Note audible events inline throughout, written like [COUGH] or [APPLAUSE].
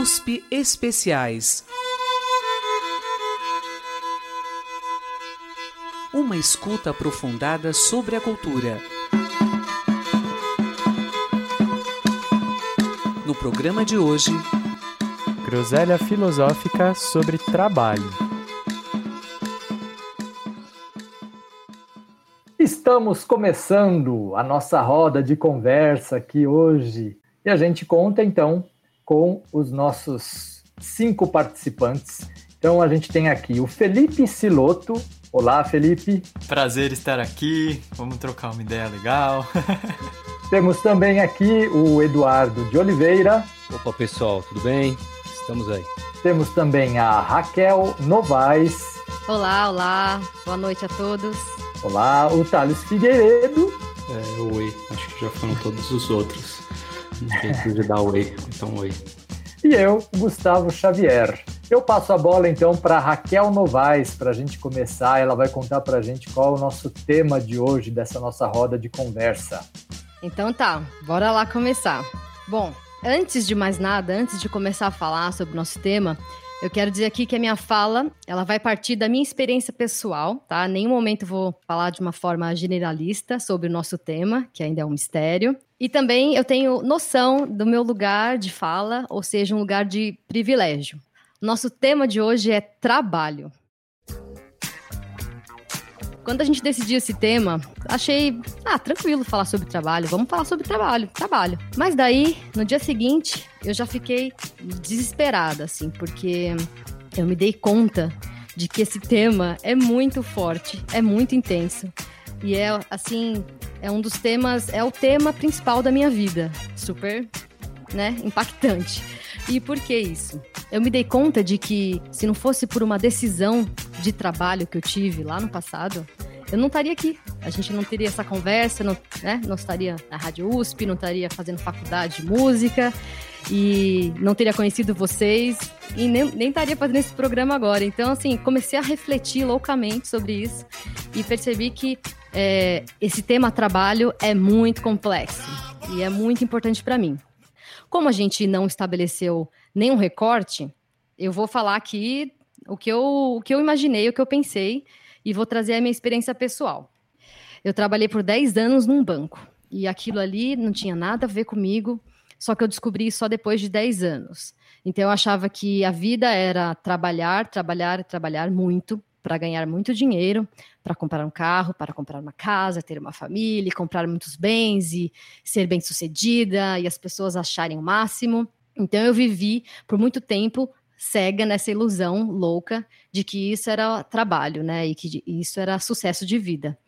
USP Especiais. Uma escuta aprofundada sobre a cultura. No programa de hoje, Groselha filosófica sobre trabalho. Estamos começando a nossa roda de conversa aqui hoje e a gente conta então com os nossos cinco participantes. Então a gente tem aqui o Felipe Siloto. Olá, Felipe. Prazer estar aqui. Vamos trocar uma ideia legal. [LAUGHS] Temos também aqui o Eduardo de Oliveira. Opa, pessoal, tudo bem? Estamos aí. Temos também a Raquel Novaes. Olá, olá. Boa noite a todos. Olá, o Thales Figueiredo. É, oi. Acho que já foram todos os outros. Não tem de dar oi, então oi. E eu, Gustavo Xavier. Eu passo a bola então para Raquel Novaes para a gente começar. Ela vai contar para a gente qual é o nosso tema de hoje dessa nossa roda de conversa. Então tá, bora lá começar. Bom, antes de mais nada, antes de começar a falar sobre o nosso tema, eu quero dizer aqui que a minha fala, ela vai partir da minha experiência pessoal, tá? Em nenhum momento vou falar de uma forma generalista sobre o nosso tema, que ainda é um mistério. E também eu tenho noção do meu lugar de fala, ou seja, um lugar de privilégio. Nosso tema de hoje é trabalho. Quando a gente decidiu esse tema, achei, ah, tranquilo falar sobre trabalho, vamos falar sobre trabalho, trabalho. Mas daí, no dia seguinte, eu já fiquei desesperada, assim, porque eu me dei conta de que esse tema é muito forte, é muito intenso. E é, assim, é um dos temas, é o tema principal da minha vida. Super, né, impactante. E por que isso? Eu me dei conta de que se não fosse por uma decisão de trabalho que eu tive lá no passado, eu não estaria aqui. A gente não teria essa conversa, não, né? não estaria na Rádio USP, não estaria fazendo faculdade de música e não teria conhecido vocês e nem, nem estaria fazendo esse programa agora. Então, assim, comecei a refletir loucamente sobre isso e percebi que é, esse tema trabalho é muito complexo e é muito importante para mim. Como a gente não estabeleceu nenhum recorte, eu vou falar aqui o que eu, o que eu imaginei, o que eu pensei, e vou trazer a minha experiência pessoal. Eu trabalhei por 10 anos num banco, e aquilo ali não tinha nada a ver comigo, só que eu descobri só depois de 10 anos. Então eu achava que a vida era trabalhar, trabalhar, trabalhar muito para ganhar muito dinheiro, para comprar um carro, para comprar uma casa, ter uma família, comprar muitos bens e ser bem-sucedida e as pessoas acharem o máximo. Então eu vivi por muito tempo cega nessa ilusão louca de que isso era trabalho, né? E que isso era sucesso de vida.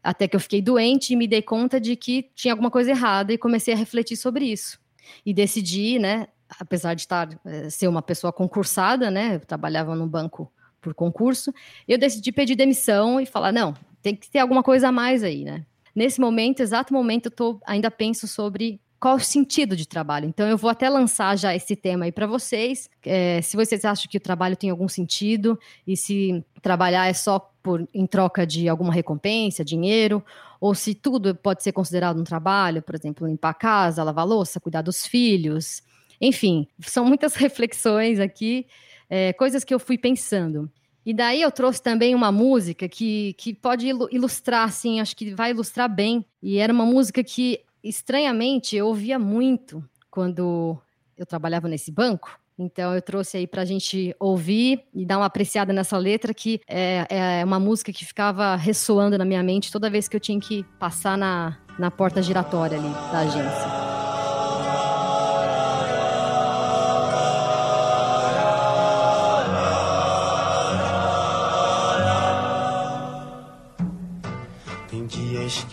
Até que eu fiquei doente e me dei conta de que tinha alguma coisa errada e comecei a refletir sobre isso. E decidi, né, apesar de estar eh, ser uma pessoa concursada, né, eu trabalhava no banco por concurso, eu decidi pedir demissão e falar, não, tem que ter alguma coisa a mais aí, né? Nesse momento, exato momento, eu tô, ainda penso sobre qual o sentido de trabalho. Então, eu vou até lançar já esse tema aí para vocês. É, se vocês acham que o trabalho tem algum sentido e se trabalhar é só por, em troca de alguma recompensa, dinheiro, ou se tudo pode ser considerado um trabalho, por exemplo, limpar a casa, lavar louça, cuidar dos filhos. Enfim, são muitas [LAUGHS] reflexões aqui é, coisas que eu fui pensando. E daí eu trouxe também uma música que, que pode ilustrar, assim, acho que vai ilustrar bem. E era uma música que, estranhamente, eu ouvia muito quando eu trabalhava nesse banco. Então eu trouxe aí para a gente ouvir e dar uma apreciada nessa letra, que é, é, uma música que ficava ressoando na minha mente toda vez que eu tinha que passar na, na porta giratória ali da agência.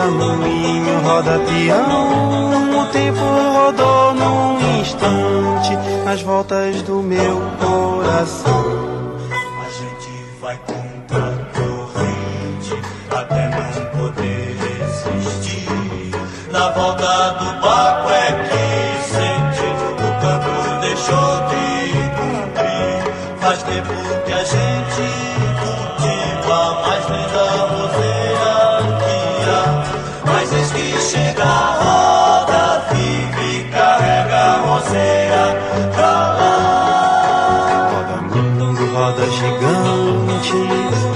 roda moinho, roda peão. O tempo rodou num instante nas voltas do meu coração.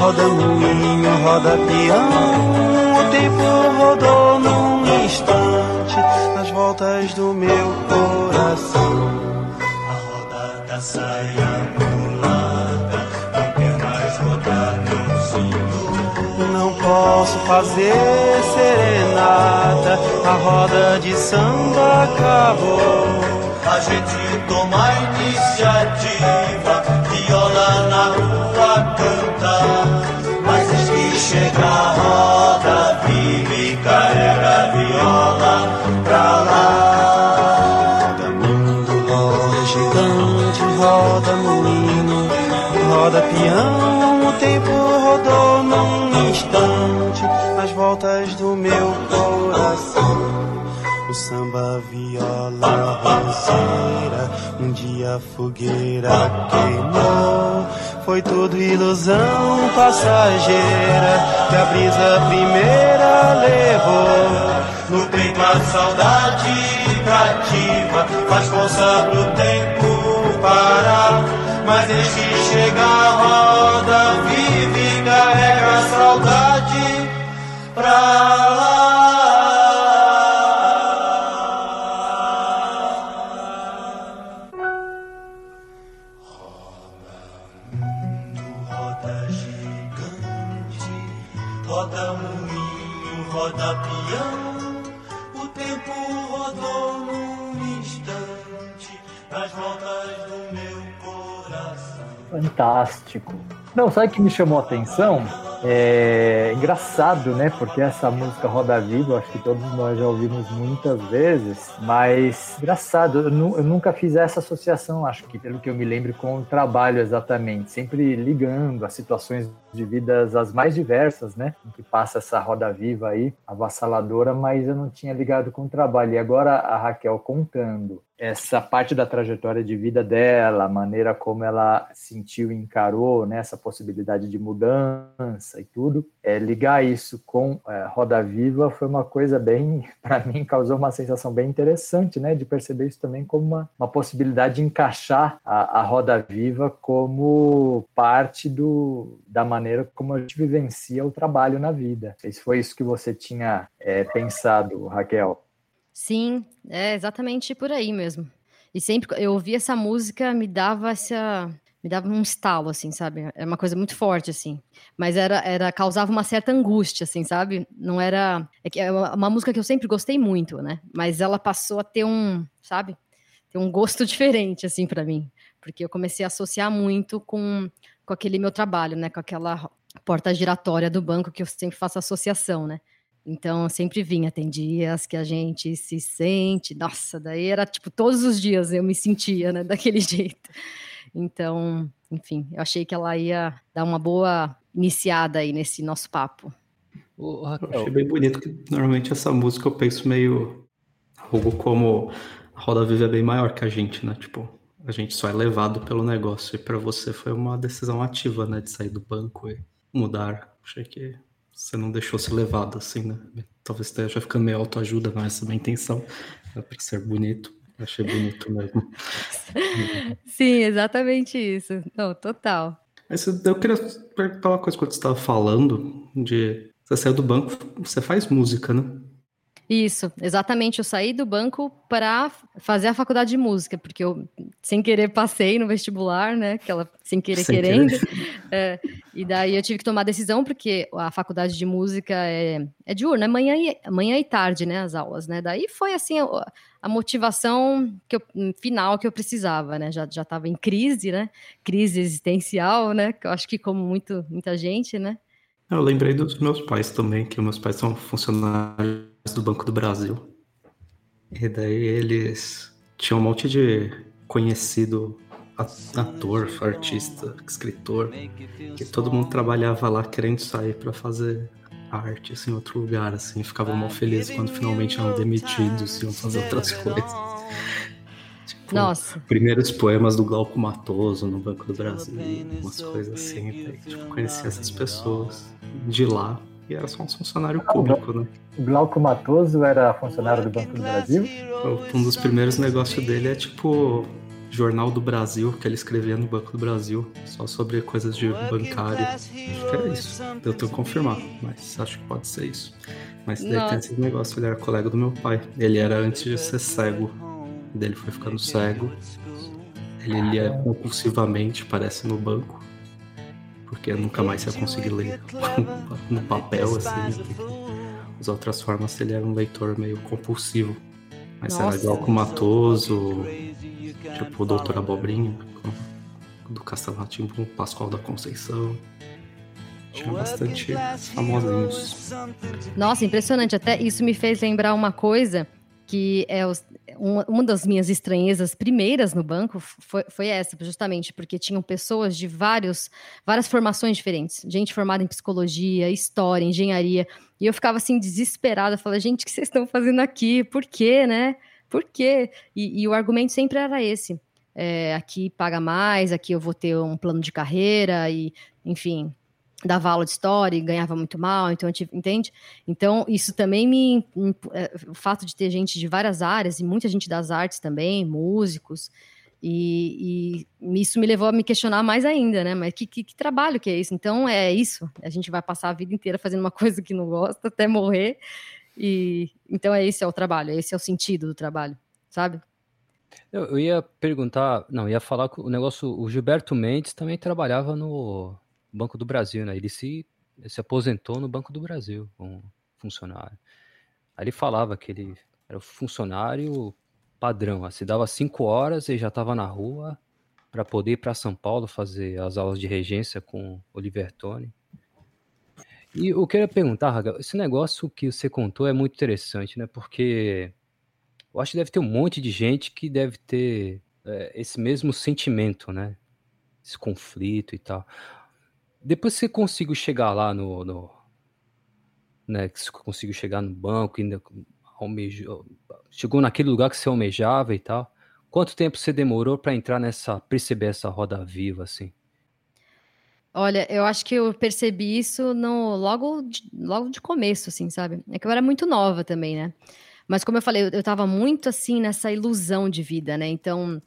Roda moinho, roda peão. O tempo rodou num instante nas voltas do meu coração. A roda da saia mulata não quer mais rodar, não senhor. Não posso fazer serenata, a roda de samba acabou. A gente toma a iniciativa, viola na rua canta. Mas eis que chega a roda vive carrega a viola pra lá. Roda mundo, roda gigante, roda moinho, roda peão. O tempo rodou num instante nas voltas do. Samba, viola, roseira, um dia a fogueira queimou. Foi tudo ilusão passageira que a brisa primeira levou. No peito a saudade cativa, faz força pro tempo parar. Mas eis que chega a roda, vive carrega a saudade pra lá. Fantástico. Não, sabe o que me chamou a atenção? É engraçado, né? Porque essa música Roda Viva, acho que todos nós já ouvimos muitas vezes, mas engraçado, eu, nu- eu nunca fiz essa associação, acho que pelo que eu me lembro, com o trabalho exatamente, sempre ligando as situações de vidas as mais diversas, né? Que passa essa roda viva aí, avassaladora, mas eu não tinha ligado com o trabalho. E agora a Raquel contando essa parte da trajetória de vida dela, a maneira como ela sentiu e encarou né, essa possibilidade de mudança e tudo, é, ligar isso com é, Roda Viva foi uma coisa bem, [LAUGHS] para mim, causou uma sensação bem interessante, né, de perceber isso também como uma, uma possibilidade de encaixar a, a Roda Viva como parte do, da maneira como a gente vivencia o trabalho na vida. Se foi isso que você tinha é, pensado, Raquel. Sim, é exatamente por aí mesmo. E sempre eu ouvia essa música, me dava essa, me dava um estalo, assim, sabe? É uma coisa muito forte, assim. Mas era, era causava uma certa angústia, assim, sabe? Não era. É, é uma música que eu sempre gostei muito, né? Mas ela passou a ter um, sabe? Ter um gosto [LAUGHS] diferente, assim, para mim. Porque eu comecei a associar muito com, com aquele meu trabalho, né? Com aquela porta giratória do banco que eu sempre faço associação, né? Então, sempre vinha, tem dias que a gente se sente, nossa, daí era tipo todos os dias eu me sentia, né, [LAUGHS] daquele jeito. Então, enfim, eu achei que ela ia dar uma boa iniciada aí nesse nosso papo. Eu Raquel, achei bem bonito que normalmente essa música eu penso meio algo como a Roda Viva é bem maior que a gente, né? Tipo, a gente só é levado pelo negócio. E pra você foi uma decisão ativa, né? De sair do banco e mudar. Achei que você não deixou ser levado assim, né? Talvez esteja ficando meio autoajuda, não é essa a minha intenção. É pra ser bonito. Achei bonito mesmo. [LAUGHS] Sim, exatamente isso. Não, total. Mas eu queria perguntar uma coisa quando você estava falando de você saiu do banco, você faz música, né? Isso, exatamente. Eu saí do banco para fazer a faculdade de música, porque eu, sem querer, passei no vestibular, né? Aquela sem querer, Sem querendo. querer. É, e daí eu tive que tomar a decisão, porque a faculdade de música é, é diurna, é manhã e, manhã e tarde, né? As aulas, né? Daí foi assim a, a motivação que eu, final que eu precisava, né? Já já estava em crise, né? Crise existencial, né? Que eu acho que como muito, muita gente, né? Eu lembrei dos meus pais também, que meus pais são funcionários do Banco do Brasil. E daí eles tinham um monte de conhecido ator, artista, escritor, que todo mundo trabalhava lá querendo sair para fazer arte assim, em outro lugar, assim, ficavam mal felizes quando finalmente eram demitidos e iam fazer outras coisas. Tipo, Nossa. Primeiros poemas do Glauco Matoso no Banco do Brasil, umas coisas assim. Daí, tipo, conheci essas pessoas de lá e era só um funcionário público, né? O Glauco Matoso era funcionário do Banco do Brasil? Um dos primeiros negócios dele é tipo Jornal do Brasil, que ele escrevia no Banco do Brasil, só sobre coisas de bancário. Acho que era isso. Eu tenho que confirmar, mas acho que pode ser isso. Mas daí tem esse negócio, ele era colega do meu pai. Ele era antes de ser cego. Dele foi ficando cego. Ele lia compulsivamente, parece no banco. Porque nunca mais ia conseguir ler [LAUGHS] no papel, assim. As outras formas ele era um leitor meio compulsivo. Mas era Nossa. Glauco Matoso, tipo o Doutor Abobrinha, do Castelo Rá-Tim-Bum, Pascoal da Conceição. Tinha bastante famosinhos. Nossa, impressionante. Até isso me fez lembrar uma coisa que é os- uma, uma das minhas estranhezas primeiras no banco foi, foi essa, justamente porque tinham pessoas de vários, várias formações diferentes. Gente formada em psicologia, história, engenharia. E eu ficava assim, desesperada. Falei, gente, o que vocês estão fazendo aqui? Por quê, né? Por quê? E, e o argumento sempre era esse. É, aqui paga mais, aqui eu vou ter um plano de carreira e, enfim, dava aula de história e ganhava muito mal, então entende? Então, isso também me. é, O fato de ter gente de várias áreas, e muita gente das artes também, músicos, e, e isso me levou a me questionar mais ainda, né? Mas que, que, que trabalho que é isso? Então, é isso. A gente vai passar a vida inteira fazendo uma [LAUGHS] coisa que não gosta até morrer. E então, é esse é o trabalho, esse é o sentido do trabalho, sabe? Eu, eu ia perguntar, não, ia falar que o negócio, o Gilberto Mendes também trabalhava no Banco do Brasil, né? Ele se, se aposentou no Banco do Brasil como funcionário. Aí ele falava que ele era o funcionário padrão, assim, dava cinco horas e já estava na rua para poder ir para São Paulo fazer as aulas de regência com Oliver Tone. E eu queria perguntar, Raga, esse negócio que você contou é muito interessante, né? Porque eu acho que deve ter um monte de gente que deve ter é, esse mesmo sentimento, né? Esse conflito e tal. Depois que você conseguiu chegar lá no, no né? Que conseguiu chegar no banco, ainda almejou, chegou naquele lugar que você almejava e tal. Quanto tempo você demorou para entrar nessa, perceber essa roda viva assim? Olha, eu acho que eu percebi isso no, logo, de, logo de começo, assim, sabe? É que eu era muito nova também, né? Mas como eu falei, eu, eu tava muito assim nessa ilusão de vida, né? Então,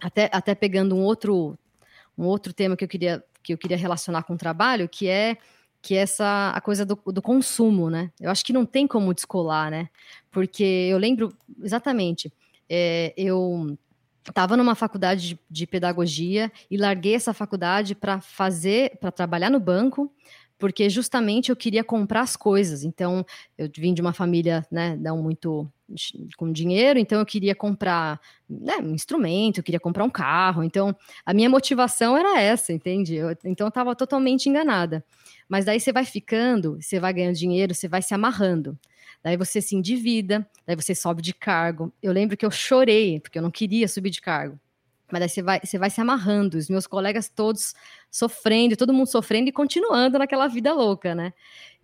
até, até pegando um outro, um outro tema que eu queria, que eu queria relacionar com o trabalho, que é que é essa a coisa do, do consumo, né? Eu acho que não tem como descolar, né? Porque eu lembro exatamente, é, eu estava numa faculdade de, de pedagogia e larguei essa faculdade para fazer, para trabalhar no banco, porque justamente eu queria comprar as coisas. Então, eu vim de uma família, né, não muito com dinheiro, então eu queria comprar né, um instrumento, eu queria comprar um carro. Então, a minha motivação era essa, entende? Eu, então, eu estava totalmente enganada. Mas daí você vai ficando, você vai ganhando dinheiro, você vai se amarrando. Daí você se endivida, daí você sobe de cargo. Eu lembro que eu chorei, porque eu não queria subir de cargo. Mas daí você vai, você vai se amarrando, os meus colegas todos sofrendo, todo mundo sofrendo e continuando naquela vida louca, né?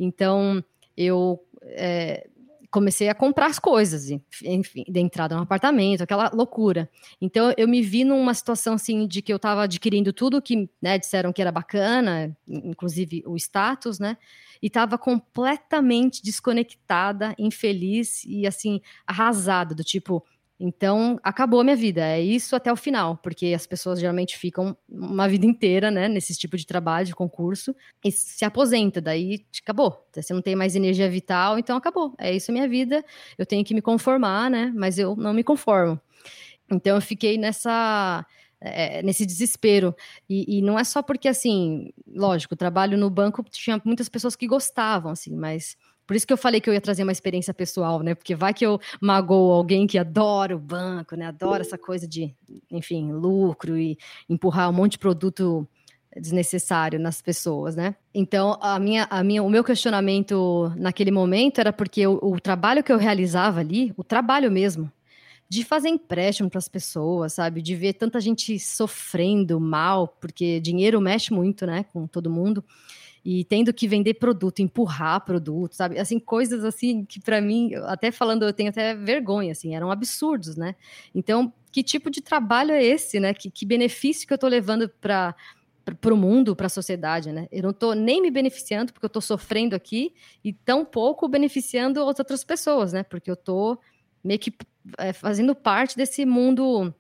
Então, eu é, comecei a comprar as coisas, enfim, de entrada no apartamento, aquela loucura. Então, eu me vi numa situação, assim, de que eu estava adquirindo tudo que, né, disseram que era bacana, inclusive o status, né? e estava completamente desconectada, infeliz e assim arrasada do tipo, então acabou a minha vida, é isso até o final, porque as pessoas geralmente ficam uma vida inteira, né, nesse tipo de trabalho, de concurso, e se aposenta, daí acabou, você não tem mais energia vital, então acabou, é isso a minha vida, eu tenho que me conformar, né, mas eu não me conformo. Então eu fiquei nessa é, nesse desespero. E, e, não é só porque, assim, lógico, o trabalho no banco tinha muitas pessoas que gostavam, assim, mas por isso que eu falei que eu ia trazer uma experiência pessoal, né? Porque vai que eu magoo alguém que adora o banco, né? Adora essa coisa de, enfim, lucro e empurrar um monte de produto desnecessário nas pessoas, né? Então, a minha, a minha, o meu questionamento naquele momento era porque o, o trabalho que eu realizava ali, o trabalho mesmo, de fazer empréstimo para as pessoas, sabe? De ver tanta gente sofrendo mal, porque dinheiro mexe muito, né, com todo mundo. E tendo que vender produto, empurrar produto, sabe? Assim, coisas assim que para mim, até falando, eu tenho até vergonha, assim, eram absurdos, né? Então, que tipo de trabalho é esse, né? Que, que benefício que eu estou levando para para o mundo, para a sociedade, né? Eu não estou nem me beneficiando porque eu estou sofrendo aqui e tão pouco beneficiando as outras pessoas, né? Porque eu estou meio que é, fazendo parte desse mundo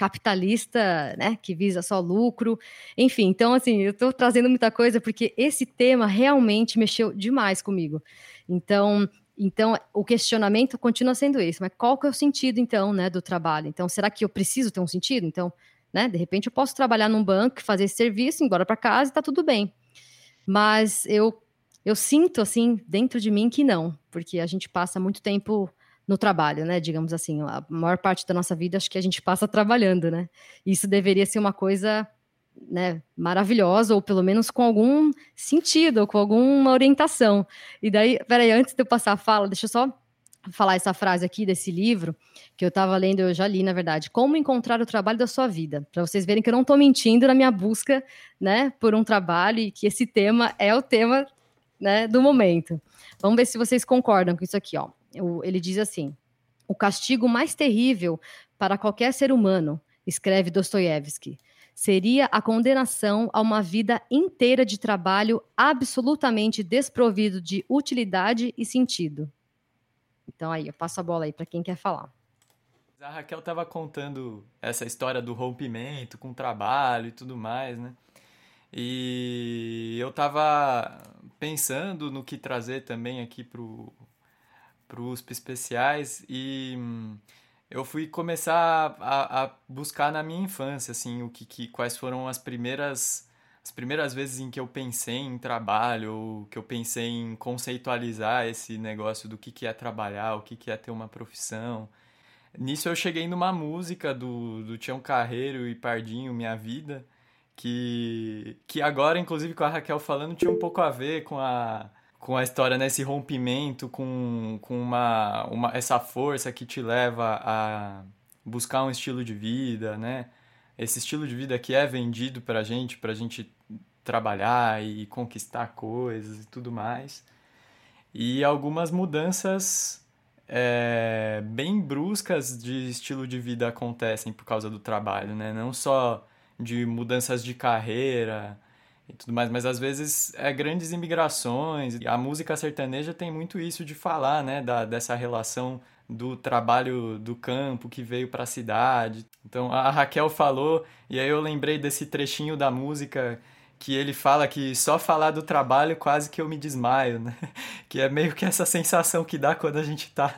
capitalista, né, que visa só lucro, enfim. Então, assim, eu estou trazendo muita coisa porque esse tema realmente mexeu demais comigo. Então, então, o questionamento continua sendo esse, mas qual que é o sentido, então, né, do trabalho? Então, será que eu preciso ter um sentido? Então, né, de repente eu posso trabalhar num banco, fazer esse serviço, ir embora para casa e tá tudo bem. Mas eu, eu sinto, assim, dentro de mim que não, porque a gente passa muito tempo no trabalho, né? Digamos assim, a maior parte da nossa vida acho que a gente passa trabalhando, né? Isso deveria ser uma coisa né, maravilhosa, ou pelo menos com algum sentido, ou com alguma orientação. E daí, peraí, antes de eu passar a fala, deixa eu só falar essa frase aqui desse livro, que eu estava lendo, eu já li, na verdade, Como Encontrar o Trabalho da Sua Vida, para vocês verem que eu não estou mentindo na minha busca, né, por um trabalho, e que esse tema é o tema, né, do momento. Vamos ver se vocês concordam com isso aqui, ó ele diz assim: o castigo mais terrível para qualquer ser humano, escreve Dostoiévski, seria a condenação a uma vida inteira de trabalho absolutamente desprovido de utilidade e sentido. Então aí, eu passo a bola aí para quem quer falar. A Raquel estava contando essa história do rompimento com o trabalho e tudo mais, né? E eu estava pensando no que trazer também aqui pro, para USP especiais e hum, eu fui começar a, a, buscar na minha infância assim o que, que quais foram as primeiras as primeiras vezes em que eu pensei em trabalho ou que eu pensei em conceitualizar esse negócio do que, que é trabalhar o que, que é ter uma profissão. Nisso eu cheguei numa música do, do Tião Carreiro e Pardinho Minha Vida que que agora inclusive com a Raquel falando tinha um pouco a ver com a com a história, né, rompimento com, com uma, uma, essa força que te leva a buscar um estilo de vida, né? Esse estilo de vida que é vendido pra gente, pra gente trabalhar e conquistar coisas e tudo mais. E algumas mudanças é, bem bruscas de estilo de vida acontecem por causa do trabalho, né? Não só de mudanças de carreira, e tudo mais, mas às vezes é grandes imigrações. A música sertaneja tem muito isso de falar, né, da, dessa relação do trabalho do campo que veio para a cidade. Então a Raquel falou e aí eu lembrei desse trechinho da música que ele fala que só falar do trabalho quase que eu me desmaio, né? [LAUGHS] Que é meio que essa sensação que dá quando a gente tá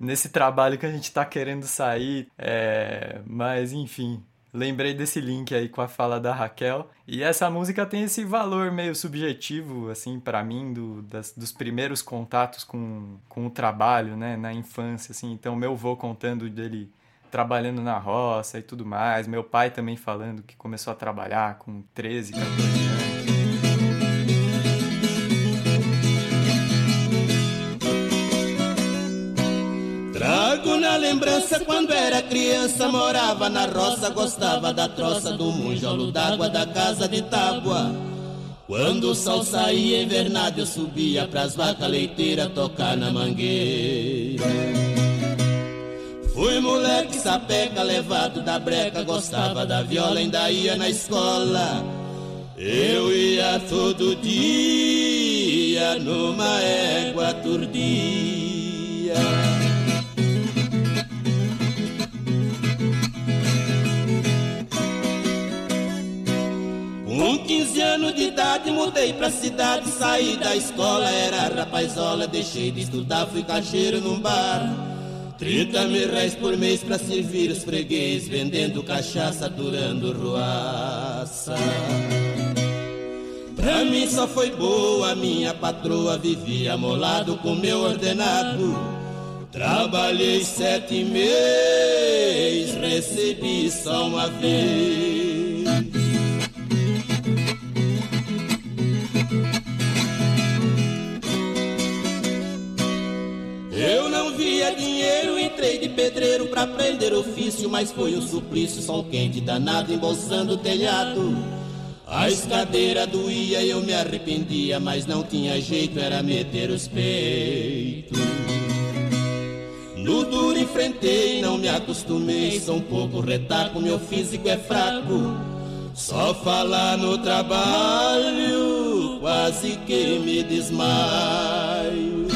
nesse trabalho que a gente tá querendo sair. É... Mas enfim, lembrei desse link aí com a fala da Raquel. E essa música tem esse valor meio subjetivo, assim, para mim, do, das, dos primeiros contatos com, com o trabalho, né, na infância, assim. Então, meu avô contando dele trabalhando na roça e tudo mais. Meu pai também falando que começou a trabalhar com 13, 14 anos. Lembrança quando era criança Morava na roça, gostava da troça Do munjolo d'água da casa de tábua. Quando o sol saía invernado Eu subia pras vacas leiteiras Tocar na mangueira. Fui moleque sapeca, levado da breca Gostava da viola, ainda ia na escola. Eu ia todo dia Numa égua turdia 15 anos de idade mudei pra cidade, saí da escola, era rapazola, deixei de estudar, fui caixeiro num bar. 30 mil reais por mês pra servir os freguês, vendendo cachaça, durando ruaça. Pra mim só foi boa, minha patroa vivia molado com meu ordenado. Trabalhei sete meses, recebi só uma vez. Pedreiro pra aprender ofício, mas foi um suplício, sol quente danado embolsando o telhado. A escadeira doía, eu me arrependia, mas não tinha jeito, era meter os peitos. No duro enfrentei, não me acostumei, sou um pouco retaco, meu físico é fraco. Só falar no trabalho, quase que me desmaio.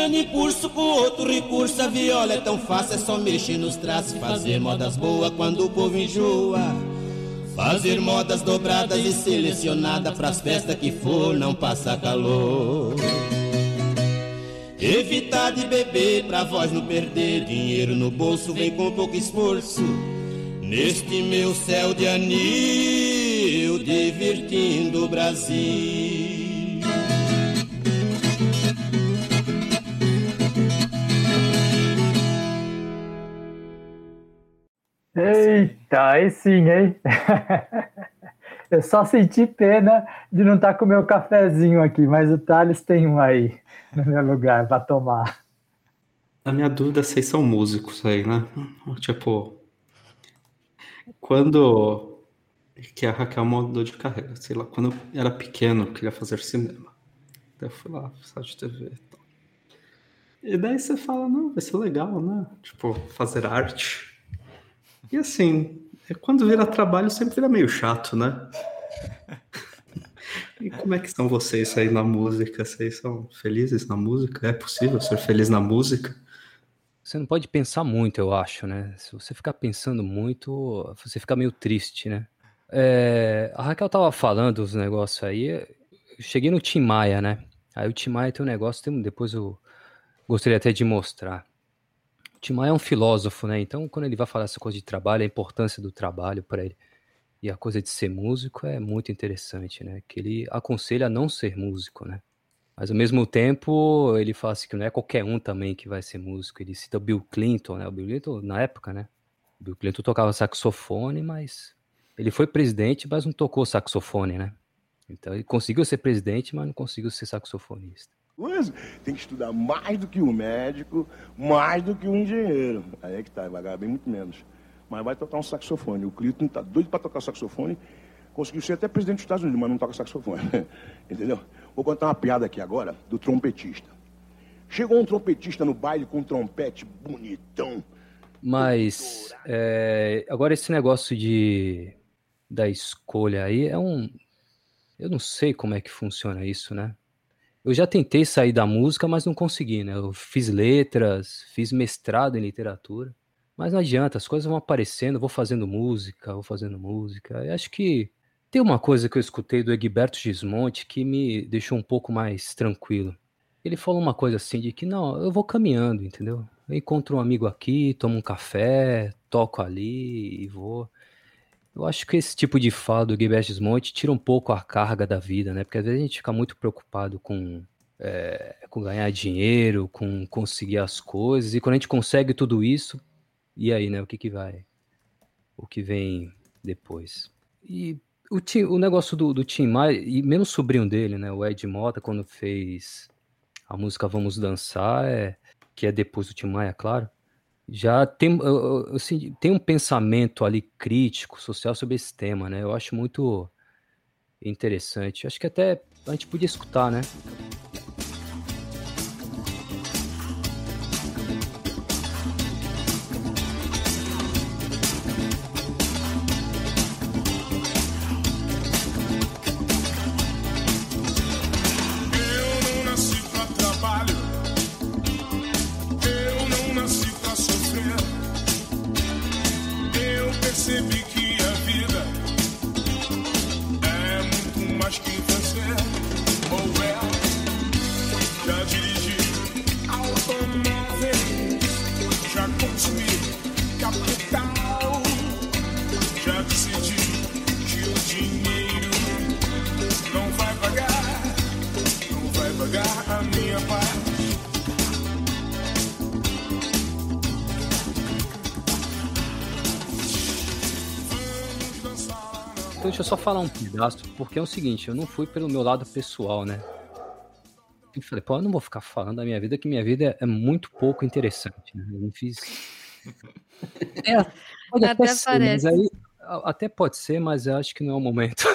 Grande impulso com outro recurso, a viola é tão fácil, é só mexer nos traços, fazer modas boas quando o povo enjoa. Fazer modas dobradas e selecionadas pras festas que for, não passa calor. Evitar de beber pra voz não perder dinheiro no bolso, vem com pouco esforço. Neste meu céu de anil, divertindo o Brasil. Eita, aí sim, hein? [LAUGHS] Eu só senti pena de não estar com o meu cafezinho aqui, mas o Thales tem um aí no meu lugar para tomar. A minha dúvida é vocês são músicos aí, né? Tipo, quando que a Raquel mudou de carreira, sei lá, quando eu era pequeno, eu queria fazer cinema. Daí eu fui lá, sala de TV e tal. E daí você fala, não, vai ser legal, né? Tipo, fazer arte. E assim, é quando vira trabalho sempre vira meio chato, né? [LAUGHS] E como é que estão vocês aí na música? Vocês são felizes na música? É possível ser feliz na música? Você não pode pensar muito, eu acho, né? Se você ficar pensando muito, você fica meio triste, né? É, a Raquel tava falando os negócios aí. Eu cheguei no Tim Maia, né? Aí o Tim Maia tem um negócio, tem, depois eu gostaria até de mostrar. Tim é um filósofo, né? Então, quando ele vai falar essa coisa de trabalho, a importância do trabalho para ele e a coisa de ser músico é muito interessante, né? Que ele aconselha a não ser músico, né? Mas ao mesmo tempo, ele fala assim que não é qualquer um também que vai ser músico. Ele cita o Bill Clinton, né? O Bill Clinton, na época, né? O Bill Clinton tocava saxofone, mas ele foi presidente, mas não tocou saxofone, né? Então ele conseguiu ser presidente, mas não conseguiu ser saxofonista. Coisa, tem que estudar mais do que um médico, mais do que um engenheiro. Aí é que tá, vai ganhar bem muito menos. Mas vai tocar um saxofone. O Clinton tá doido para tocar saxofone. Conseguiu ser até presidente dos Estados Unidos, mas não toca saxofone. [LAUGHS] Entendeu? Vou contar uma piada aqui agora do trompetista. Chegou um trompetista no baile com um trompete bonitão. Mas é, agora esse negócio de da escolha aí é um. Eu não sei como é que funciona isso, né? Eu já tentei sair da música, mas não consegui, né? Eu fiz letras, fiz mestrado em literatura, mas não adianta, as coisas vão aparecendo, vou fazendo música, vou fazendo música. Eu acho que tem uma coisa que eu escutei do Egberto Gismonte que me deixou um pouco mais tranquilo. Ele falou uma coisa assim de que não, eu vou caminhando, entendeu? Eu encontro um amigo aqui, tomo um café, toco ali e vou. Eu acho que esse tipo de fala do Guilherme Gismonte tira um pouco a carga da vida, né? Porque às vezes a gente fica muito preocupado com, é, com ganhar dinheiro, com conseguir as coisas, e quando a gente consegue tudo isso, e aí, né? O que que vai? O que vem depois? E o, o negócio do, do Tim Maia, e mesmo o sobrinho dele, né? O Ed Mota, quando fez a música Vamos Dançar, é, que é depois do Tim Maia, claro, já tem, assim, tem um pensamento ali crítico, social sobre esse tema, né? Eu acho muito interessante. Acho que até a gente podia escutar, né? Deixa eu só falar um pedaço, porque é o seguinte, eu não fui pelo meu lado pessoal, né? Eu falei, pô, eu não vou ficar falando da minha vida, que minha vida é muito pouco interessante, né? Eu não fiz... [LAUGHS] É, pode até, Até ser, parece. aí, até pode ser, mas eu acho que não é o momento. [LAUGHS]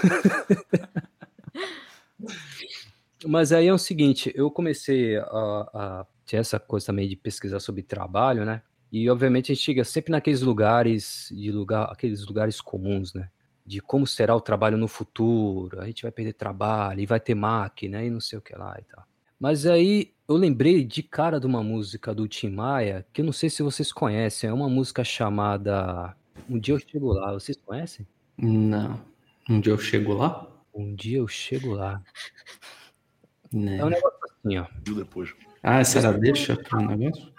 Mas aí é o seguinte, eu comecei a, a ter essa coisa também de pesquisar sobre trabalho, né? E obviamente a gente chega sempre naqueles lugares, de lugar, aqueles lugares comuns, né? De como será o trabalho no futuro, a gente vai perder trabalho, e vai ter máquina, e não sei o que lá e tal. Mas aí eu lembrei de cara de uma música do Tim Maia, que eu não sei se vocês conhecem, é uma música chamada Um Dia Eu Chego Lá, vocês conhecem? Não. Um dia eu chego lá? Um dia eu chego lá. Né. É um negócio assim, ó. Depois. Ah, essa era deixa para um negócio?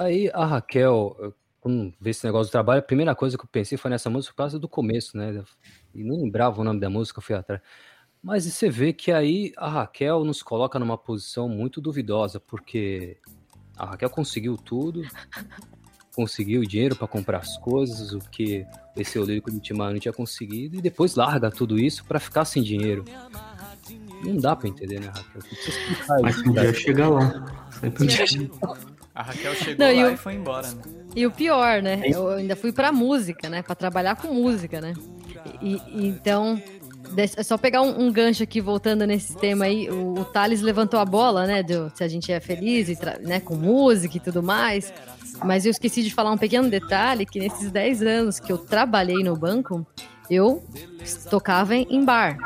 Aí a Raquel, quando vê esse negócio do trabalho, a primeira coisa que eu pensei foi nessa música por causa do começo, né? E não lembrava o nome da música, eu fui atrás. Mas você vê que aí a Raquel nos coloca numa posição muito duvidosa, porque a Raquel conseguiu tudo, conseguiu dinheiro para comprar as coisas, o que esse olírico do Timar não tinha conseguido, e depois larga tudo isso para ficar sem dinheiro. Não dá para entender, né, Raquel? Tem que você explicar Mas um dia chega lá. Sempre um dia chega A Raquel chegou Não, e lá o- e foi embora, né? E o pior, né? Eu ainda fui pra música, né? Pra trabalhar com música, né? E, e então, é só pegar um, um gancho aqui, voltando nesse tema aí. O, o Thales levantou a bola, né? Do, se a gente é feliz e né, com música e tudo mais. Mas eu esqueci de falar um pequeno detalhe: que nesses 10 anos que eu trabalhei no banco, eu tocava em bar.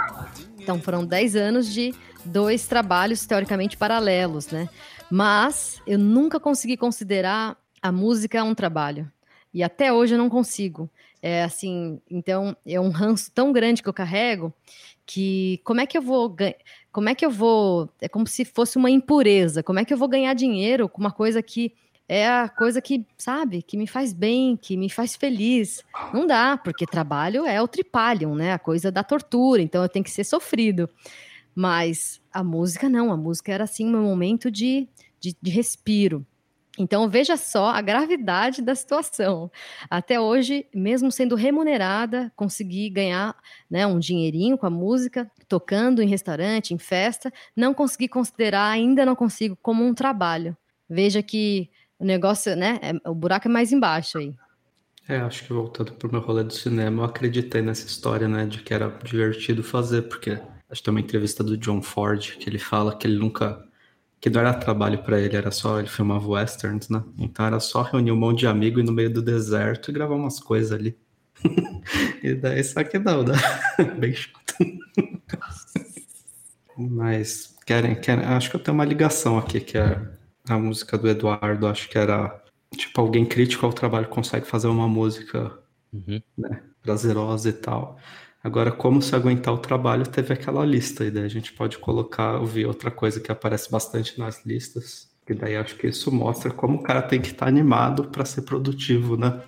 Então foram 10 anos de dois trabalhos teoricamente paralelos, né? Mas eu nunca consegui considerar a música um trabalho. E até hoje eu não consigo. É assim, então é um ranço tão grande que eu carrego que como é que eu vou? Como é que eu vou? É como se fosse uma impureza. Como é que eu vou ganhar dinheiro com uma coisa que é a coisa que, sabe, que me faz bem, que me faz feliz. Não dá, porque trabalho é o tripalium, né? A coisa da tortura, então eu tenho que ser sofrido. Mas a música não, a música era assim um momento de, de, de respiro. Então veja só a gravidade da situação. Até hoje, mesmo sendo remunerada, consegui ganhar né, um dinheirinho com a música, tocando em restaurante, em festa, não consegui considerar, ainda não consigo, como um trabalho. Veja que o negócio, né? é- o buraco é mais embaixo aí. É, acho que voltando pro meu rolê do cinema, eu acreditei nessa história, né, de que era divertido fazer, porque acho que tem uma entrevista do John Ford que ele fala que ele nunca, que não era trabalho pra ele, era só, ele filmava westerns, né, então era só reunir um monte de amigo e no meio do deserto e gravar umas coisas ali. [LAUGHS] e daí só que não, né? [LAUGHS] Bem chato. Mas querem, querem, acho que eu tenho uma ligação aqui, que é a música do Eduardo, acho que era tipo alguém crítico ao trabalho consegue fazer uma música Uhum. né, prazerosa e tal. Agora, como se aguentar o trabalho, teve aquela lista, e daí a gente pode colocar, ouvir outra coisa que aparece bastante nas listas, que daí acho que isso mostra como o cara tem que estar animado para ser produtivo, né?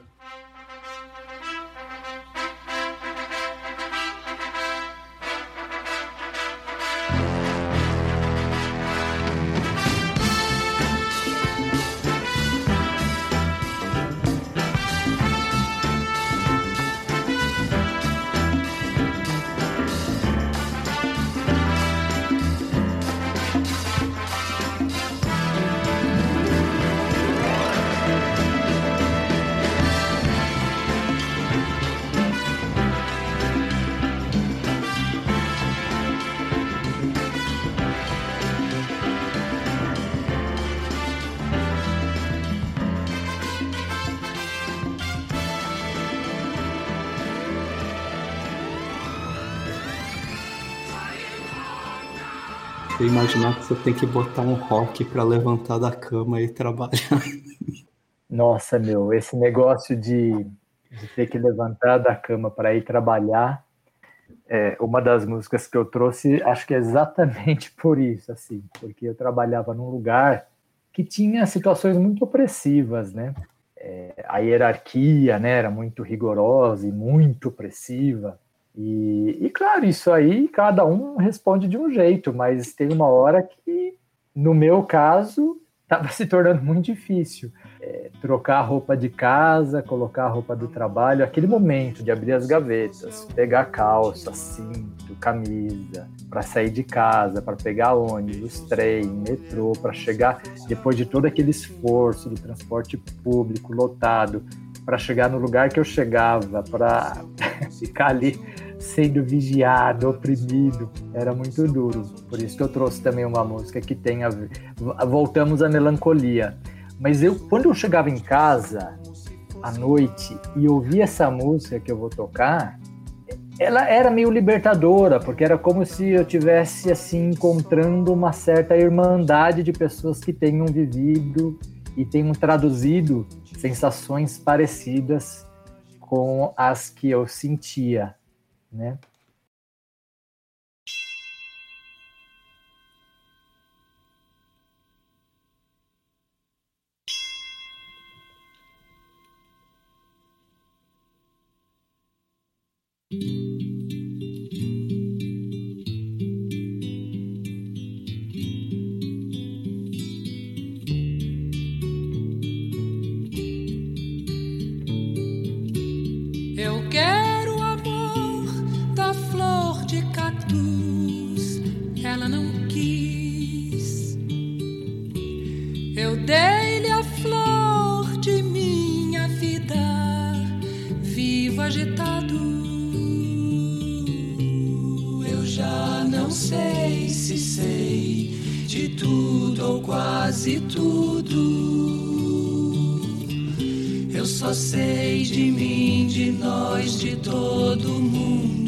Imaginar que você tem que botar um rock para levantar da cama e trabalhar. Nossa, meu, esse negócio de, de ter que levantar da cama para ir trabalhar, é uma das músicas que eu trouxe, acho que é exatamente [LAUGHS] por isso, assim, porque eu trabalhava num lugar que tinha situações muito opressivas, né? É, a hierarquia, né, era muito rigorosa e muito opressiva. E, e, claro, isso aí cada um responde de um jeito, mas tem uma hora que, no meu caso, estava [LAUGHS] se tornando muito difícil. É, trocar a roupa de casa, colocar a roupa do trabalho, aquele momento de abrir as gavetas, pegar calça, cinto, camisa, para sair de casa, para pegar ônibus, trem, metrô, para chegar, depois de todo aquele esforço do transporte público lotado, para chegar no lugar que eu chegava, para [LAUGHS] ficar ali sendo vigiado, oprimido, era muito duro. Por isso que eu trouxe também uma música que tem a ver. Voltamos à melancolia. Mas eu, quando eu chegava em casa à noite e ouvia essa música que eu vou tocar, ela era meio libertadora, porque era como se eu tivesse assim encontrando uma certa irmandade de pessoas que tenham vivido e tenham traduzido sensações parecidas com as que eu sentia né? Eu quase tudo. Eu só sei de mim, de nós, de todo mundo.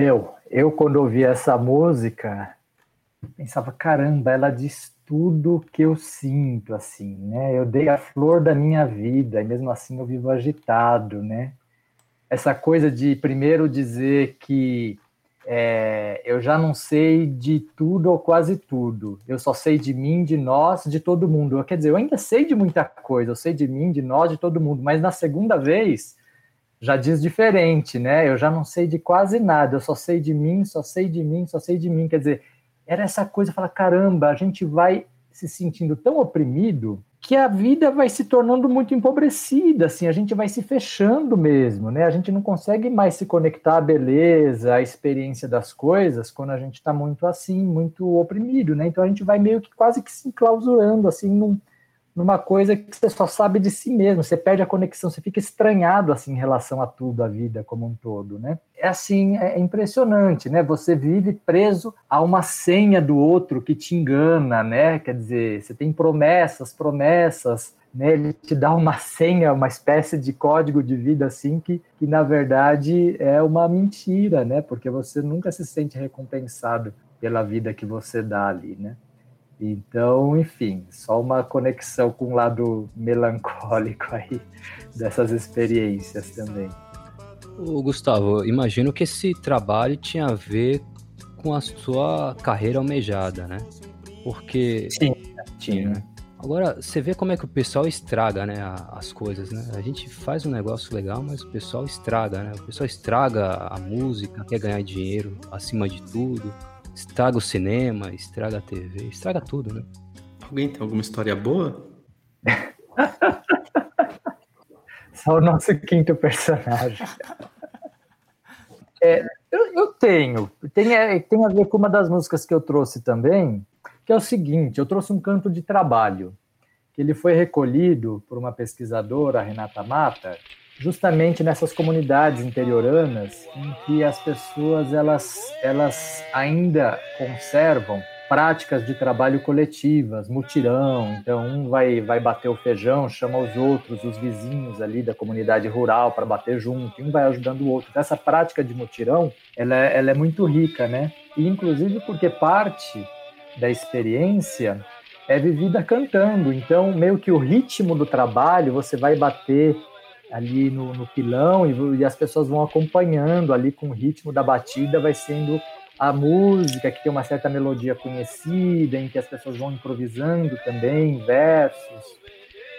Meu, eu quando ouvi essa música, pensava, caramba, ela diz tudo que eu sinto, assim, né? Eu dei a flor da minha vida e mesmo assim eu vivo agitado, né? Essa coisa de primeiro dizer que é, eu já não sei de tudo ou quase tudo. Eu só sei de mim, de nós, de todo mundo. Quer dizer, eu ainda sei de muita coisa. Eu sei de mim, de nós, de todo mundo. Mas na segunda vez já diz diferente, né? Eu já não sei de quase nada, eu só sei de mim, só sei de mim, só sei de mim. Quer dizer, era essa coisa, falar, caramba, a gente vai se sentindo tão oprimido que a vida vai se tornando muito empobrecida, assim, a gente vai se fechando mesmo, né? A gente não consegue mais se conectar à beleza, à experiência das coisas quando a gente está muito assim, muito oprimido, né? Então a gente vai meio que quase que se enclausurando, assim, num, numa coisa que você só sabe de si mesmo, você perde a conexão, você fica estranhado assim em relação a tudo, a vida como um todo, né? É assim, é impressionante, né? Você vive preso a uma senha do outro que te engana, né? Quer dizer, você tem promessas, promessas, né? Ele te dá uma senha, uma espécie de código de vida assim que, que na verdade é uma mentira, né? Porque você nunca se sente recompensado pela vida que você dá ali, né? Então, enfim, só uma conexão com o lado melancólico aí dessas experiências também. Ô, Gustavo, imagino que esse trabalho tinha a ver com a sua carreira almejada, né? Porque. Sim, tinha. Agora, você vê como é que o pessoal estraga, né, as coisas, né? A gente faz um negócio legal, mas o pessoal estraga, né? O pessoal estraga a música, quer ganhar dinheiro acima de tudo estraga o cinema, estraga a TV, estraga tudo, né? Alguém tem alguma história boa? [LAUGHS] Só o nosso quinto personagem. É, eu, eu, tenho. Tem, é, tem a ver com uma das músicas que eu trouxe também, que é o seguinte: eu trouxe um canto de trabalho, que ele foi recolhido por uma pesquisadora, Renata Mata, justamente nessas comunidades interioranas em que as pessoas elas, elas ainda conservam práticas de trabalho coletivas, mutirão, então um vai, vai bater o feijão, chama os outros, os vizinhos ali da comunidade rural para bater junto, um vai ajudando o outro. Essa prática de mutirão, ela, é, ela é muito rica, né? E inclusive porque parte da experiência é vivida cantando, então meio que o ritmo do trabalho você vai bater ali no, no pilão e, e, as pessoas vão acompanhando ali com o ritmo da batida, vai sendo a música que tem uma certa melodia conhecida, em que as pessoas vão improvisando também, versos.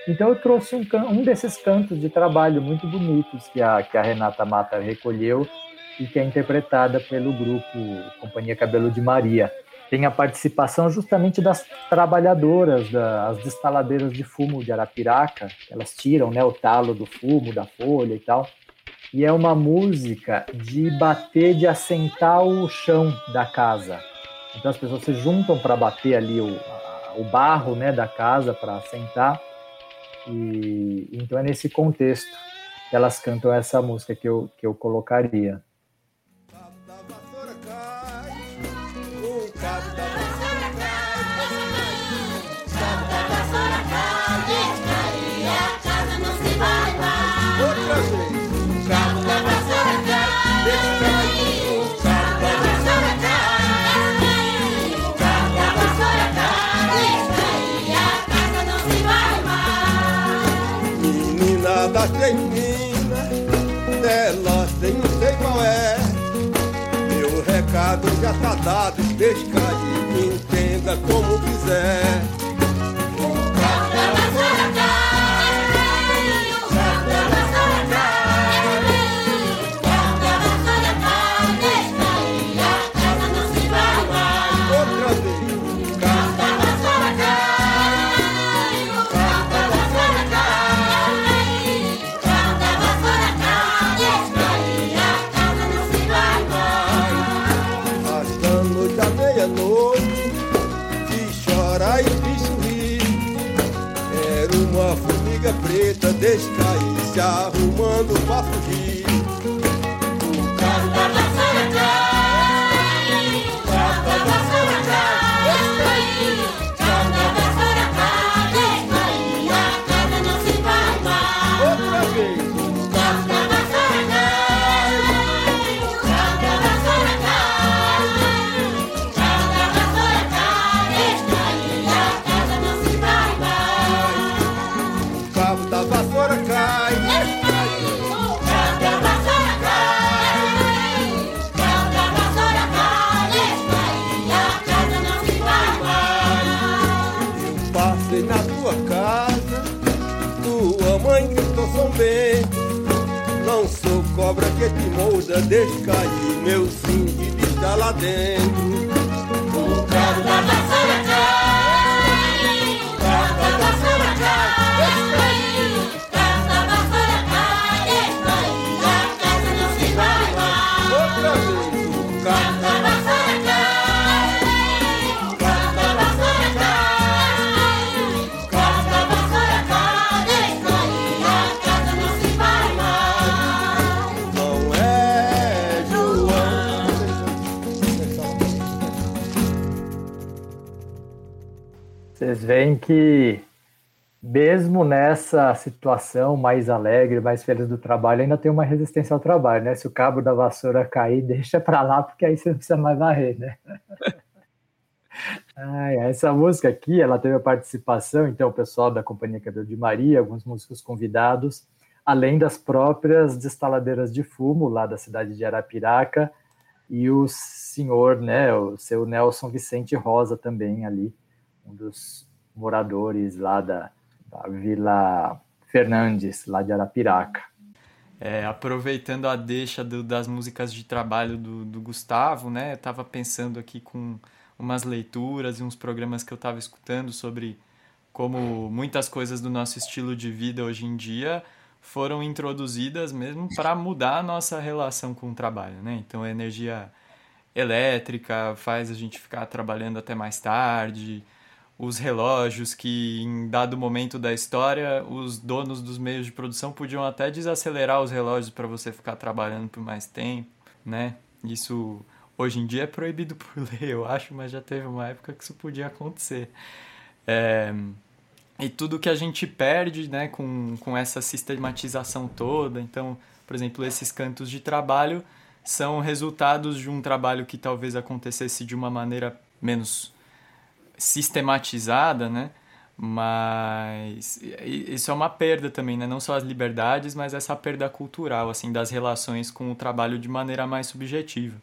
Então eu trouxe um, um desses cantos de trabalho muito bonitos que a, que a Renata Mata recolheu e que é interpretada pelo grupo Companhia Cabelo de Maria tem a participação justamente das trabalhadoras, das destaladeiras de fumo de Arapiraca, elas tiram né, o talo do fumo, da folha e tal. E é uma música de bater, de assentar o chão da casa. Então as pessoas se juntam para bater ali o, o barro né, da casa para assentar. E então é nesse contexto que elas cantam essa música que eu, que eu colocaria. Recado já tá dado, pesca e entenda como quiser. Molda, mesmo nessa situação mais alegre, mais feliz do trabalho, ainda tem uma resistência ao trabalho, né? Se o cabo da vassoura cair, [LAUGHS] deixa pra lá, porque aí você não precisa mais varrer, né? [LAUGHS] Ai, essa música aqui, ela teve a participação, então, o pessoal da Companhia Cabelo de Maria, alguns músicos convidados, além das próprias destaladeiras de fumo lá da cidade de Arapiraca, e o senhor, né, o seu Nelson Vicente Rosa também ali, um dos moradores lá da, da Vila Fernandes, lá de Arapiraca. É, aproveitando a deixa do- das músicas de trabalho do, do Gustavo, né? Eu tava pensando aqui com umas leituras e uns programas que eu tava escutando sobre como muitas coisas do nosso estilo de vida hoje em dia foram introduzidas mesmo para mudar a nossa relação com o trabalho, né? Então, a energia elétrica faz a gente ficar trabalhando até mais tarde, os relógios que em dado momento da história os donos dos meios de produção podiam até desacelerar os relógios para você ficar trabalhando por mais tempo, né? Isso hoje em dia é proibido [LAUGHS] por lei, eu acho, mas já teve uma época que isso podia acontecer. É, e tudo que a gente perde, né, com, com essa sistematização toda. Então, por exemplo, esses cantos de trabalho são resultados de um trabalho que talvez acontecesse de uma maneira menos sistematizada, né? Mas isso é uma perda também, né? Não só as liberdades, mas essa perda cultural, assim, das relações com o trabalho de maneira mais subjetiva.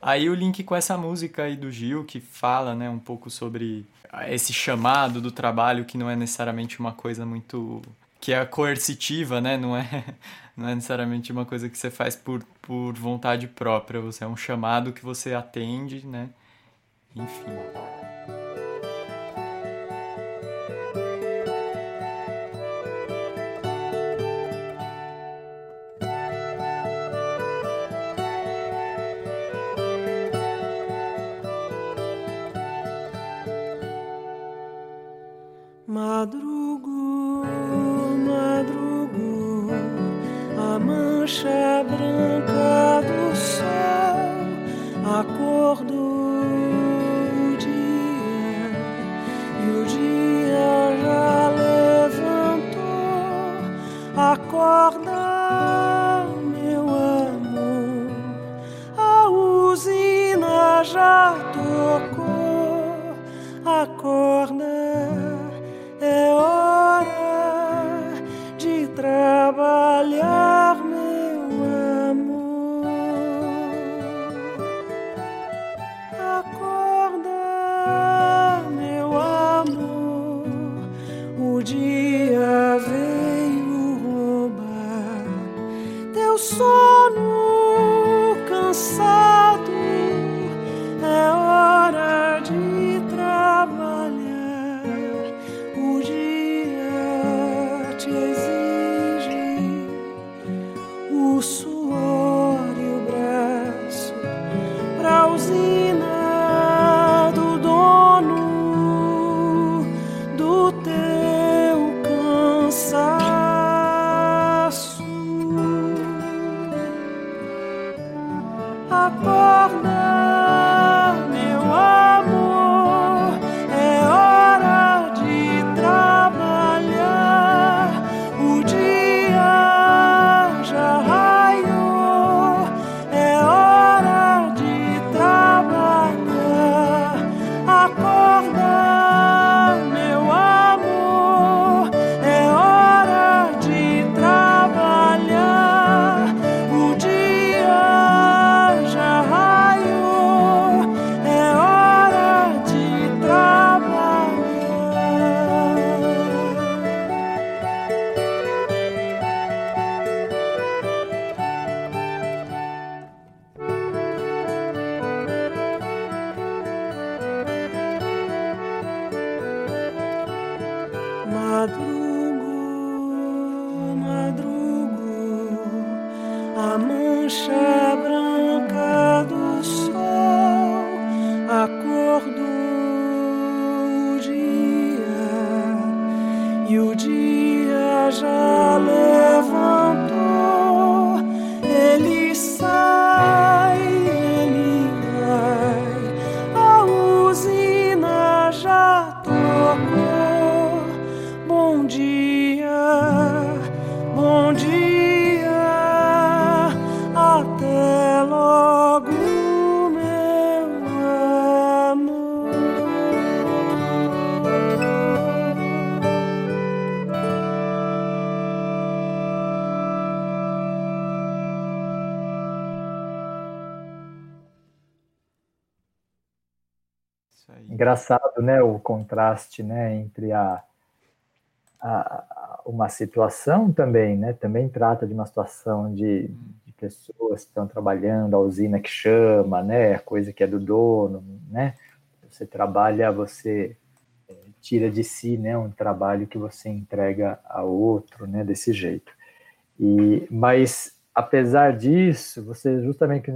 Aí o link com essa música aí do Gil, que fala, né, um pouco sobre esse chamado do trabalho, que não é necessariamente uma coisa muito... que é coercitiva, né? Não é, [LAUGHS] não é necessariamente uma coisa que você faz por, por vontade própria. Você é um chamado que você atende, né? Enfim. ocean. Né, o contraste, né, entre a, a- uma situação também, né, também trata de uma situação de, de pessoas que estão trabalhando, a usina que chama, né, a coisa que é do dono, né, você trabalha, você eh, tira de si, né, um trabalho que você entrega a outro, né, desse jeito. E, mas apesar disso, você justamente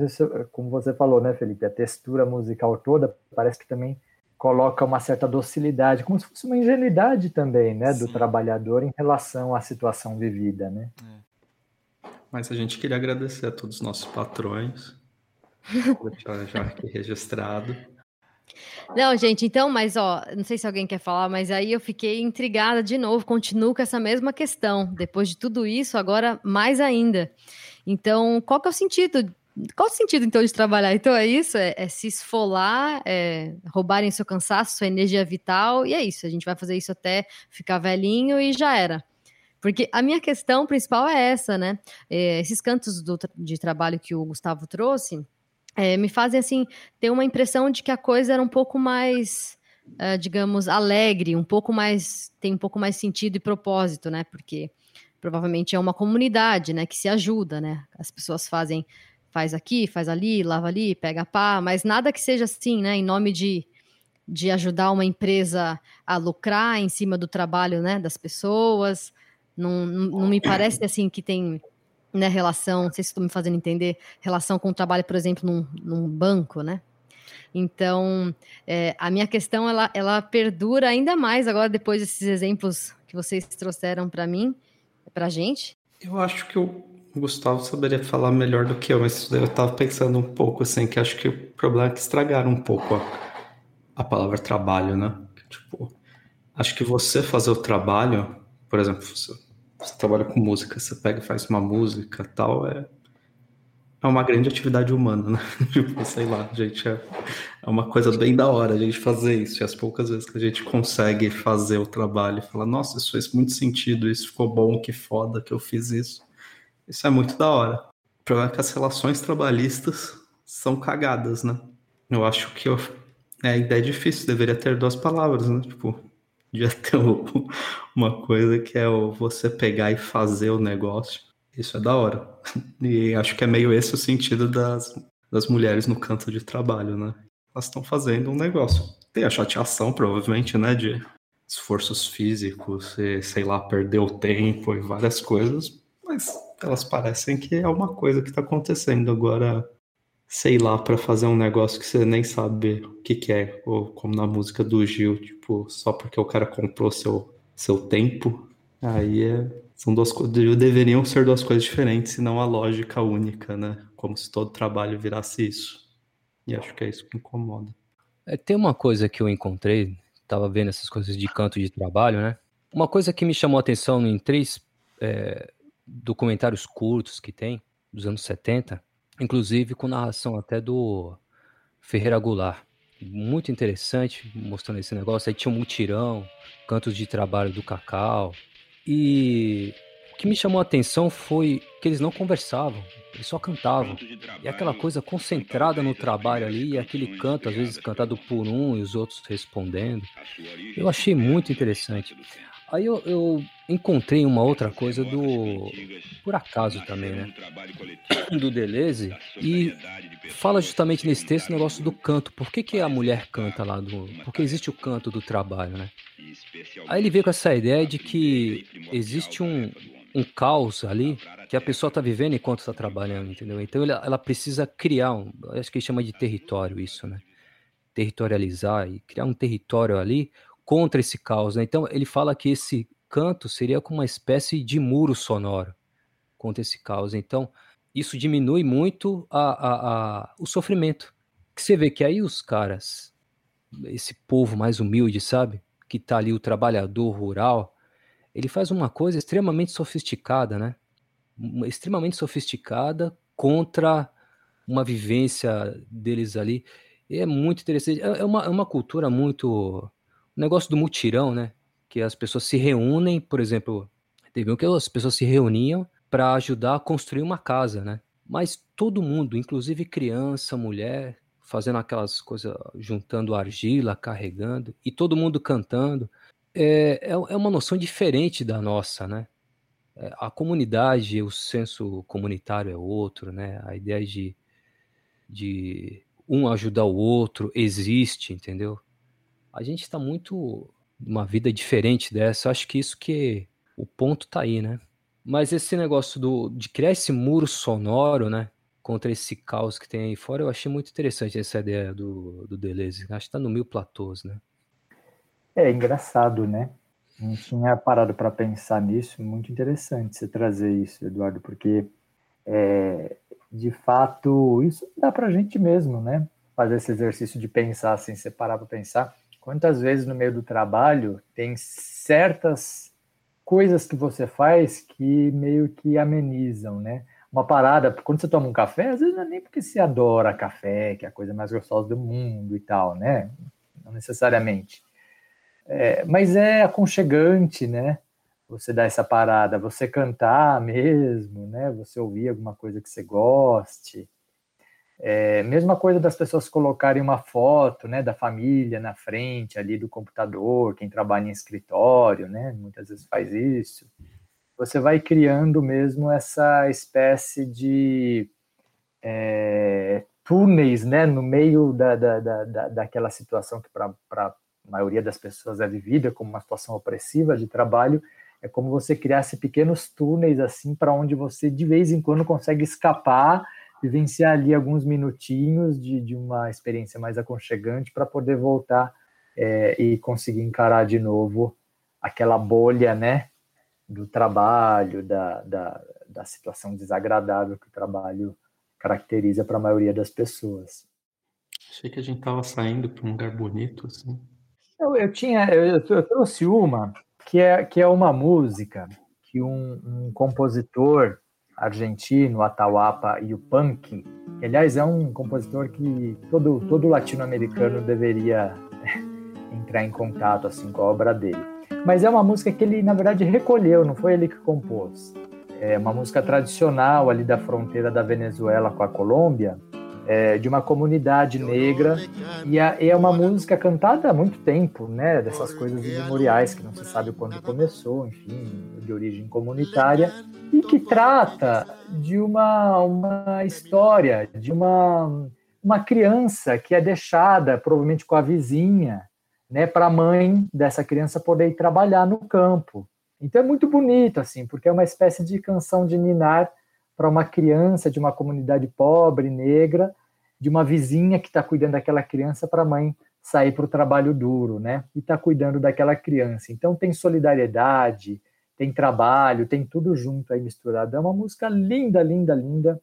como você falou, né, Felipe, a textura musical toda parece que também coloca uma certa docilidade, como se fosse uma ingenuidade também, né, do trabalhador em relação à situação vivida, né? Mas a gente queria agradecer a todos os nossos patrões. [LAUGHS] Deixar já aqui registrado. Não, gente, então, mas ó, não sei se alguém quer falar, mas aí eu fiquei intrigada de novo, continuo com essa mesma questão. Depois de tudo isso, agora mais ainda. Então, qual que é o sentido? Qual o sentido, então, de trabalhar? Então, é isso? É, é se esfolar, é roubarem seu cansaço, sua energia vital, e é isso. A gente vai fazer isso até ficar velhinho e já era. Porque a minha questão principal é essa, né? É, esses cantos do de trabalho que o Gustavo trouxe, é, me fazem assim ter uma impressão de que a coisa era um pouco mais, ah, digamos, alegre, um pouco mais tem um pouco mais sentido e propósito, né? Porque provavelmente é uma comunidade, né, que se ajuda, né? As pessoas fazem faz aqui, faz ali, lava ali, pega pá, mas nada que seja assim, né, em nome de de ajudar uma empresa a lucrar em cima do trabalho, né, das pessoas. Não, não, não me parece assim que tem né, relação, não sei se estou me fazendo entender, relação com o trabalho, por exemplo, num, num banco, né? Então, é, a minha questão, ela, ela perdura ainda mais agora, depois desses exemplos que vocês trouxeram para mim, para a gente. Eu acho que o Gustavo saberia falar melhor do que eu, mas eu tava pensando um pouco assim, que acho que o problema é que estragaram um pouco a, a palavra trabalho, né? Tipo, acho que você fazer o trabalho, por exemplo, você, você trabalha com música, você pega e faz uma música tal, é, é uma grande atividade humana, né? [LAUGHS] Tipo, sei lá, gente, é, é uma coisa bem da hora a gente fazer isso. E as poucas vezes que a gente consegue fazer o trabalho e falar, nossa, isso fez muito sentido, isso ficou bom, que foda que eu fiz isso. Isso é muito da hora. O problema é que as relações trabalhistas são cagadas, né? Eu acho que eu, é, a ideia é difícil, deveria ter duas palavras, né? Tipo, devia [LAUGHS] ter uma coisa que é o você pegar e fazer o negócio. Isso é da hora. E acho que é meio esse o sentido das, das mulheres no canto de trabalho, né? Elas estão fazendo um negócio. Tem a chateação, provavelmente, né? De esforços físicos, e, sei lá, perder o tempo e várias coisas, mas elas parecem que é uma coisa que está acontecendo agora, sei lá, para fazer um negócio que você nem sabe o que, que é, ou como na música do Gil, tipo, só porque o cara comprou seu, seu tempo, aí é, são duas deveriam ser duas coisas diferentes e não a lógica única, né? Como se todo trabalho virasse isso. E acho que é isso que incomoda. É, tem uma coisa que eu encontrei, tava vendo essas coisas de canto de trabalho, né? Uma coisa que me chamou a atenção em três é, documentários curtos que tem, dos anos 70, inclusive com narração até do Ferreira Goulart. Muito interessante, mostrando esse negócio. Aí tinha um mutirão, cantos de trabalho do Cacau. E o que me chamou a atenção foi que eles não conversavam, eles só cantavam. E aquela coisa concentrada no trabalho ali, e aquele canto, às vezes cantado por um e os outros respondendo. Eu achei muito interessante. Aí eu, eu encontrei uma outra coisa do. Por acaso também, né? [COUGHS] Do Deleuze. E fala justamente nesse texto o negócio do canto. Por que, que a mulher canta lá? Do... Porque existe o canto do trabalho, né? Aí ele veio com essa ideia de que existe um, um caos ali que a pessoa está vivendo enquanto está trabalhando, entendeu? Então ela, ela precisa criar um. Acho que ele chama de território isso, né? Territorializar e criar um território ali contra esse caos. Né? Então ele fala que esse canto seria como uma espécie de muro sonoro contra esse caos. Então isso diminui muito a, a, a, o sofrimento. Que você vê que aí os caras, esse povo mais humilde, sabe? Que tá ali o trabalhador rural, ele faz uma coisa extremamente sofisticada, né? Extremamente sofisticada contra uma vivência deles ali. E é muito interessante. É, é uma, é uma cultura muito o negócio do mutirão, né? Que as pessoas se reúnem, por exemplo, teve um que as pessoas se reuniam para ajudar a construir uma casa, né? Mas todo mundo, inclusive criança, mulher, fazendo aquelas coisas, juntando argila, carregando, e todo mundo cantando. É, é, é uma noção diferente da nossa, né? É, a comunidade, o senso comunitário é outro, né? A ideia de, de um ajudar o outro existe, entendeu? A gente está muito numa vida diferente dessa. Acho que isso que o ponto tá aí, né? Mas esse negócio do, de criar esse muro sonoro, né? Contra esse caos que tem aí fora, eu achei muito interessante essa ideia do, do Deleuze. Acho que tá no mil platôs, né? É engraçado, né? Não tinha parado para pensar nisso. Muito interessante você trazer isso, Eduardo, porque é, de fato isso dá para gente mesmo, né? Fazer esse exercício de pensar, assim, separar para pensar Quantas vezes no meio do trabalho tem certas coisas que você faz que meio que amenizam, né? Uma parada, quando você toma um café, às vezes não é nem porque você adora café, que é a coisa mais gostosa do mundo e tal, né? Não necessariamente. É, mas é aconchegante, né? Você dar essa parada, você cantar mesmo, né? Você ouvir alguma coisa que você goste. É, mesma coisa das pessoas colocarem uma foto né, da família na frente ali do computador, quem trabalha em escritório, né, muitas vezes faz isso. Você vai criando mesmo essa espécie de é, túneis né, no meio da, da, da, daquela situação que para a maioria das pessoas é vivida como uma situação opressiva de trabalho. É como você criasse pequenos túneis assim para onde você de vez em quando consegue escapar vivenciar ali alguns minutinhos de, de uma experiência mais aconchegante para poder voltar é, e conseguir encarar de novo aquela bolha, né, do trabalho, da, da, da situação desagradável que o trabalho caracteriza para a maioria das pessoas. Achei que a gente estava saindo para um lugar bonito, assim. Eu, eu tinha, eu, eu, trouxe uma que é, que é uma música que um, um compositor argentino, Atahualpa Yupanqui, que aliás é um compositor que todo, todo latino-americano deveria [LAUGHS] entrar em contato assim com a obra dele. Mas é uma música que ele, na verdade, recolheu, não foi ele que compôs. É uma música tradicional ali da fronteira da Venezuela com a Colômbia, é, de uma comunidade negra, e é, uma música cantada há muito tempo, né? Dessas coisas memoriais que não se sabe quando começou, enfim, de origem comunitária, e que trata de uma, uma história de uma, uma criança que é deixada, provavelmente com a vizinha, né, para a mãe dessa criança poder ir trabalhar no campo. Então é muito bonito, assim, porque é uma espécie de canção de ninar para uma criança de uma comunidade pobre, negra, de uma vizinha que está cuidando daquela criança para a mãe sair para o trabalho duro, né? E está cuidando daquela criança. Então tem solidariedade, tem trabalho, tem tudo junto aí misturado. É uma música linda, linda, linda.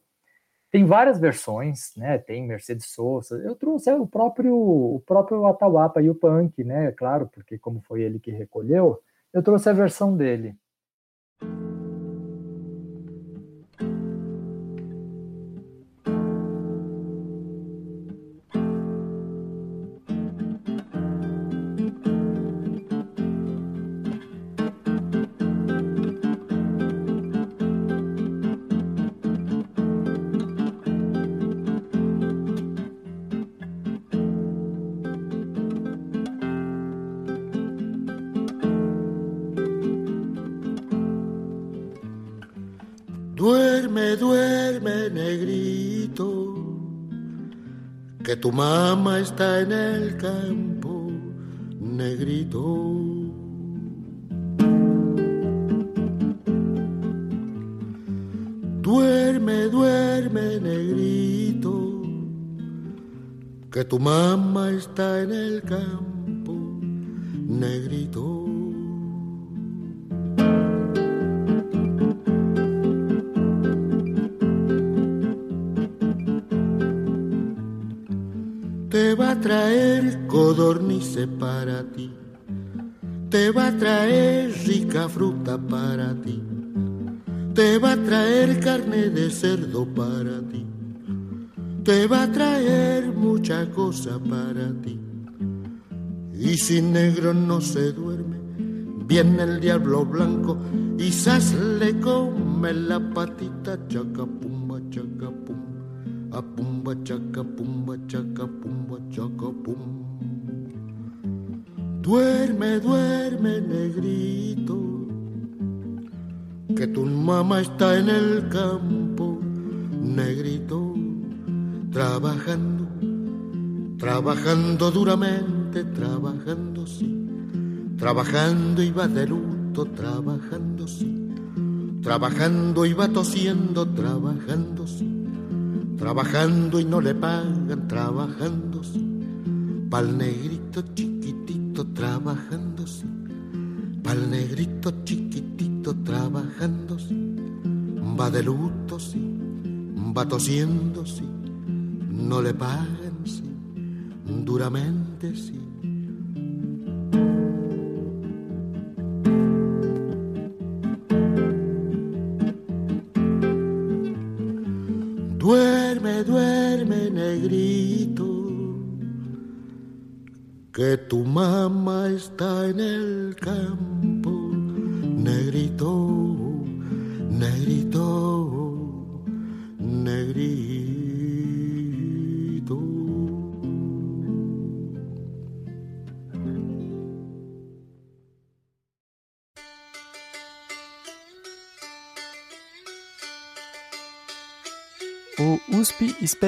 Tem várias versões, né? Tem Mercedes Sosa. Eu trouxe o próprio o próprio Atahualpa e o Punk, né? Claro, porque como foi ele que recolheu, eu trouxe a versão dele. Duerme, negrito, que tu mamá está en el campo, negrito. Duerme, duerme, negrito, que tu mamá está en el campo, te va a traer mucha cosa para ti. Y si negro no se duerme, viene el diablo blanco y sas le come la patita chaca pumba chaca pum, a pumba chaca pumba chaca pumba chaca pum. Duerme, duerme, negrito, que tu mamá está en el campo, negrito, trabajando, trabajando duramente, trabajando sí, trabajando y va de luto, trabajando sí, trabajando y va tosiendo, trabajando sí, trabajando y no le pagan, trabajando sí, pa'l negrito chiquitito, trabajando sí, pa'l negrito chiquitito, trabajando sí, va de luto sí, va tosiendo sí, no le pagan sí, duramente sí.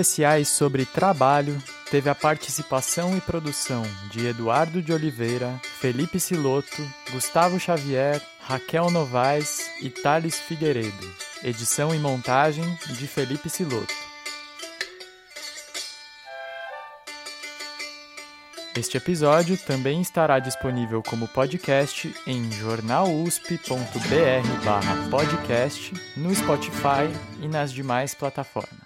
Especiais sobre Trabalho teve a participação e produção de Eduardo de Oliveira, Felipe Siloto, Gustavo Xavier, Raquel Novaes e Thales Figueiredo. Edição e montagem de Felipe Siloto. Este episódio também estará disponível como podcast em jornalusp.br/podcast, no Spotify e nas demais plataformas.